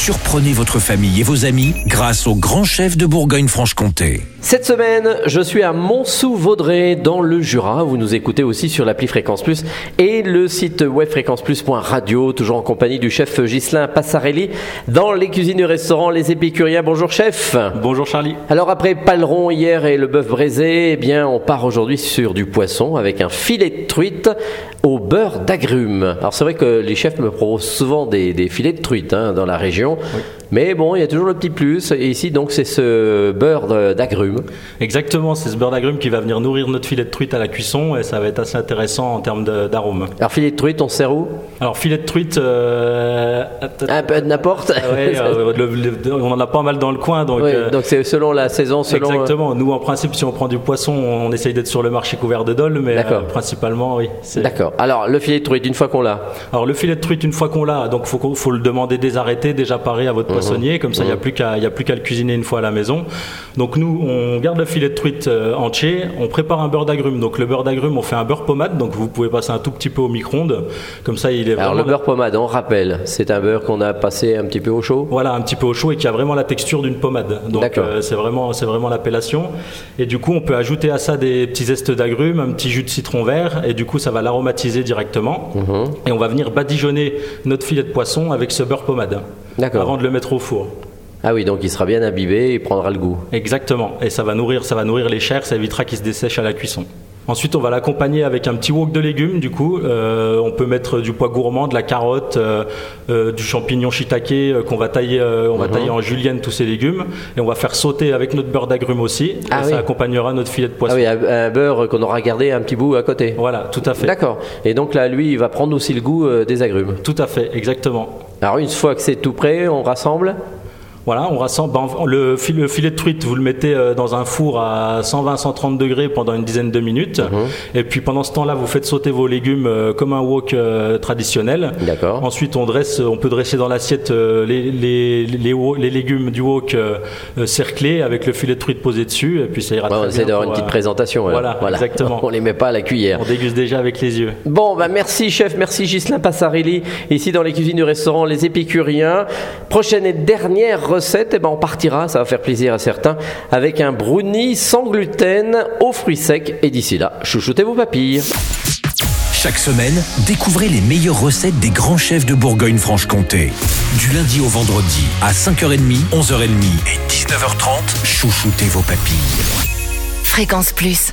Surprenez votre famille et vos amis grâce au grand chef de Bourgogne-Franche-Comté. Cette semaine, je suis à Montsou-Vaudrey dans le Jura. Vous nous écoutez aussi sur l'appli Fréquence Plus et le site web fréquenceplus.radio, toujours en compagnie du chef Ghislain Passarelli dans les cuisines du restaurant Les Épicuriens. Bonjour chef. Bonjour Charlie. Alors après paleron hier et le bœuf braisé, eh bien on part aujourd'hui sur du poisson avec un filet de truite au beurre d'agrumes. Alors c'est vrai que les chefs me proposent souvent des, des filets de truite hein, dans la région. Oui. Mais bon, il y a toujours le petit plus. Et ici, donc, c'est ce beurre d'agrumes. Exactement, c'est ce beurre d'agrumes qui va venir nourrir notre filet de truite à la cuisson et ça va être assez intéressant en termes d'arôme. Alors, filet de truite, on sert où? Alors filet de truite, euh, Un peu de n'importe. ouais, euh, le- le- on en a pas mal dans le coin, donc. Oui, euh, donc c'est selon la saison, selon. euh, Exactement. Nous, en principe, si on prend du poisson, on essaye d'être sur le marché couvert de dol, mais principalement, oui. D'accord. Alors, le filet de truite, une fois qu'on l'a? Alors le filet de truite, une fois qu'on l'a, donc faut, le demander désarrêté, déjà paré à votre poissonnier, comme ça il n'y a plus qu'à il y a plus qu'à le cuisiner une fois à la maison. Donc nous, on garde le filet de truite euh, entier, on prépare un beurre d'agrumes. Donc le beurre d'agrumes, on fait un beurre pommade, donc vous pouvez passer un tout petit peu au micro-ondes, comme ça il est Alors, vraiment le beurre pommade, on rappelle, c'est un beurre qu'on a passé un petit peu au chaud. voilà, un petit peu au chaud et qui a vraiment la texture d'une pommade. Donc euh, c'est vraiment, c'est vraiment l'appellation. Et du coup, on peut ajouter à ça des petits zestes d'agrumes, un petit jus de citron vert, et du coup, ça va l'aromatiser directement. Mhm. Et on va venir badigeonner notre filet de poisson avec ce beurre pommade. Avant de le mettre au four. Ah oui, donc il sera bien imbibé, il prendra le goût. Exactement. Et ça va nourrir, ça va nourrir les chairs, ça évitera qu'ils se dessèchent à la cuisson. Ensuite, on va l'accompagner avec un petit wok de légumes. Du coup, Euh, on peut mettre du pois gourmand, de la carotte, euh, euh, du champignon shiitake qu'on va tailler, on va tailler en julienne tous ces légumes, et on va faire sauter avec notre beurre d'agrumes aussi. Ah oui. ça accompagnera notre filet de poisson. Ah oui, un, beurre qu'on aura gardé un petit bout à côté. Voilà, tout à fait. D'accord. Et donc là, lui, il va prendre aussi le goût des agrumes. Tout à fait, exactement. Alors, une fois que c'est tout prêt, on rassemble. Voilà, on rassemble ben, le, fil- le filet de truite, vous le mettez euh, dans un four à 120-130 degrés pendant une dizaine de minutes. Mhm. Et puis pendant ce temps-là, vous faites sauter vos légumes euh, comme un wok euh, traditionnel. D'accord. Ensuite, on dresse, on peut dresser dans l'assiette les, les, les, wo- les légumes du wok cerclés avec le filet de truite posé dessus. Et puis ça ira Ouais, on très bien d'avoir une petite présentation. alors. Voilà, exactement. On les met pas à la cuillère. On déguste déjà avec les yeux. Bon, bah merci chef, merci Ghislain Passarelli, ici dans les cuisines du restaurant Les Épicuriens. Prochaine et dernière recette, eh ben on partira, ça va faire plaisir à certains, avec un brownie sans gluten aux fruits secs. Et d'ici là, chouchoutez vos papilles. Chaque semaine, découvrez les meilleures recettes des grands chefs de Bourgogne-Franche-Comté. Du lundi au vendredi, à 5h30, 11h30 et 19h30, chouchoutez vos papilles. Fréquence Plus.